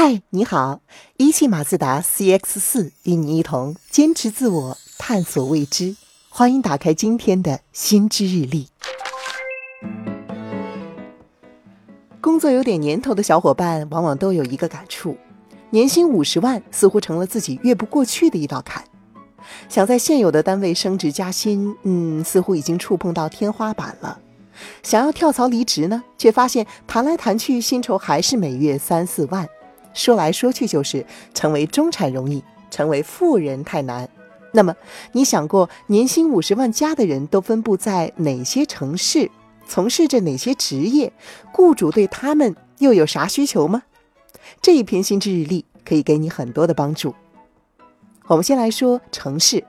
嗨，你好！一汽马自达 CX 四与你一同坚持自我，探索未知。欢迎打开今天的新知日历。工作有点年头的小伙伴，往往都有一个感触：年薪五十万似乎成了自己越不过去的一道坎。想在现有的单位升职加薪，嗯，似乎已经触碰到天花板了。想要跳槽离职呢，却发现谈来谈去，薪酬还是每月三四万。说来说去就是成为中产容易，成为富人太难。那么，你想过年薪五十万加的人都分布在哪些城市，从事着哪些职业，雇主对他们又有啥需求吗？这一篇新智日历可以给你很多的帮助。我们先来说城市，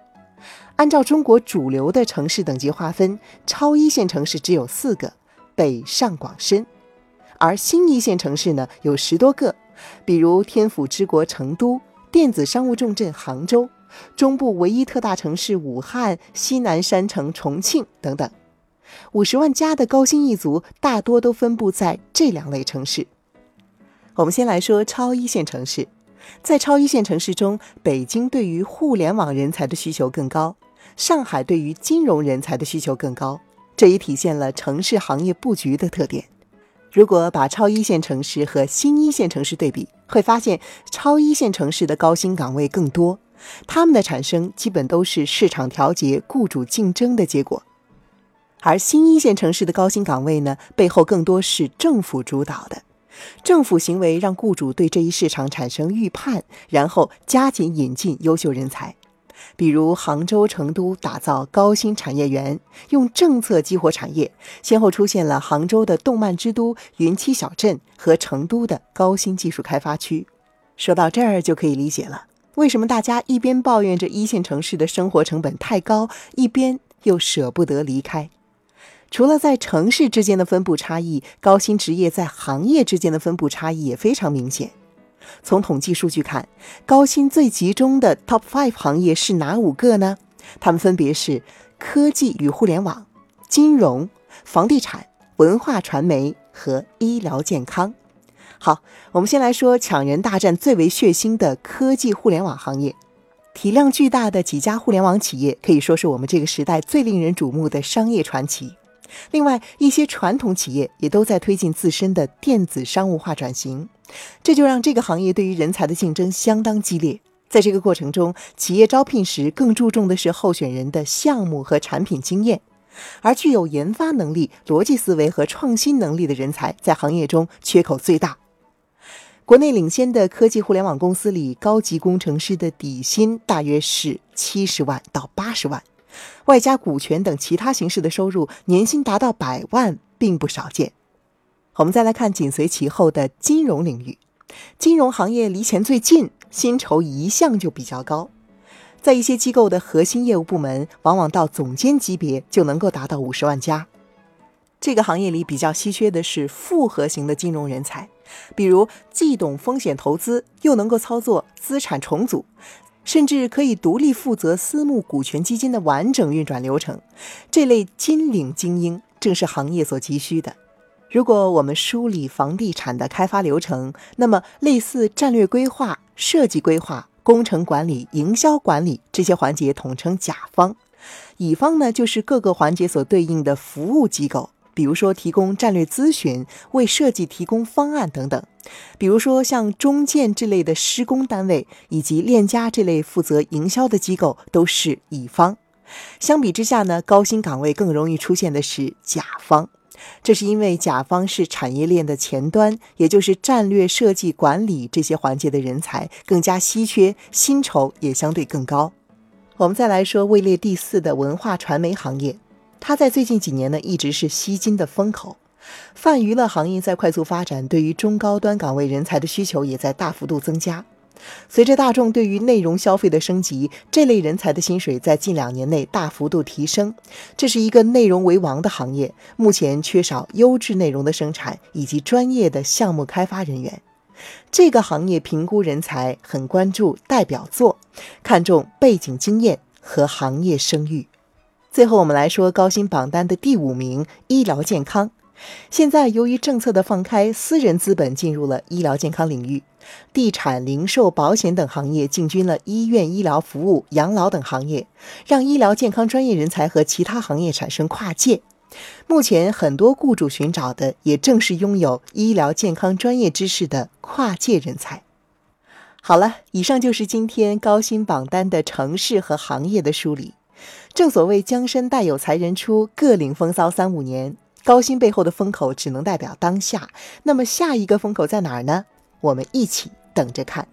按照中国主流的城市等级划分，超一线城市只有四个，北上广深，而新一线城市呢有十多个。比如天府之国成都、电子商务重镇杭州、中部唯一特大城市武汉、西南山城重庆等等，五十万加的高薪一族大多都分布在这两类城市。我们先来说超一线城市，在超一线城市中，北京对于互联网人才的需求更高，上海对于金融人才的需求更高，这也体现了城市行业布局的特点。如果把超一线城市和新一线城市对比，会发现超一线城市的高薪岗位更多，它们的产生基本都是市场调节、雇主竞争的结果；而新一线城市的高薪岗位呢，背后更多是政府主导的，政府行为让雇主对这一市场产生预判，然后加紧引进优秀人才。比如杭州、成都打造高新产业园，用政策激活产业，先后出现了杭州的动漫之都云栖小镇和成都的高新技术开发区。说到这儿就可以理解了，为什么大家一边抱怨着一线城市的生活成本太高，一边又舍不得离开。除了在城市之间的分布差异，高新职业在行业之间的分布差异也非常明显。从统计数据看，高薪最集中的 Top Five 行业是哪五个呢？它们分别是科技与互联网、金融、房地产、文化传媒和医疗健康。好，我们先来说抢人大战最为血腥的科技互联网行业。体量巨大的几家互联网企业可以说是我们这个时代最令人瞩目的商业传奇。另外，一些传统企业也都在推进自身的电子商务化转型。这就让这个行业对于人才的竞争相当激烈。在这个过程中，企业招聘时更注重的是候选人的项目和产品经验，而具有研发能力、逻辑思维和创新能力的人才在行业中缺口最大。国内领先的科技互联网公司里，高级工程师的底薪大约是七十万到八十万，外加股权等其他形式的收入，年薪达到百万并不少见。我们再来看紧随其后的金融领域，金融行业离钱最近，薪酬一向就比较高，在一些机构的核心业务部门，往往到总监级别就能够达到五十万加。这个行业里比较稀缺的是复合型的金融人才，比如既懂风险投资，又能够操作资产重组，甚至可以独立负责私募股权基金的完整运转流程。这类金领精英正是行业所急需的。如果我们梳理房地产的开发流程，那么类似战略规划、设计规划、工程管理、营销管理这些环节统称甲方，乙方呢就是各个环节所对应的服务机构，比如说提供战略咨询、为设计提供方案等等。比如说像中建这类的施工单位，以及链家这类负责营销的机构都是乙方。相比之下呢，高薪岗位更容易出现的是甲方。这是因为甲方是产业链的前端，也就是战略设计、管理这些环节的人才更加稀缺，薪酬也相对更高。我们再来说位列第四的文化传媒行业，它在最近几年呢一直是吸金的风口。泛娱乐行业在快速发展，对于中高端岗位人才的需求也在大幅度增加。随着大众对于内容消费的升级，这类人才的薪水在近两年内大幅度提升。这是一个内容为王的行业，目前缺少优质内容的生产以及专业的项目开发人员。这个行业评估人才很关注代表作，看重背景经验和行业声誉。最后，我们来说高薪榜单的第五名——医疗健康。现在由于政策的放开，私人资本进入了医疗健康领域，地产、零售、保险等行业进军了医院、医疗服务、养老等行业，让医疗健康专业人才和其他行业产生跨界。目前，很多雇主寻找的也正是拥有医疗健康专业知识的跨界人才。好了，以上就是今天高薪榜单的城市和行业的梳理。正所谓江山代有才人出，各领风骚三五年。高薪背后的风口只能代表当下，那么下一个风口在哪儿呢？我们一起等着看。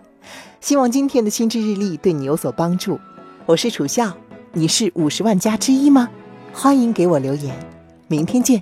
希望今天的心智日历对你有所帮助。我是楚笑，你是五十万加之一吗？欢迎给我留言。明天见。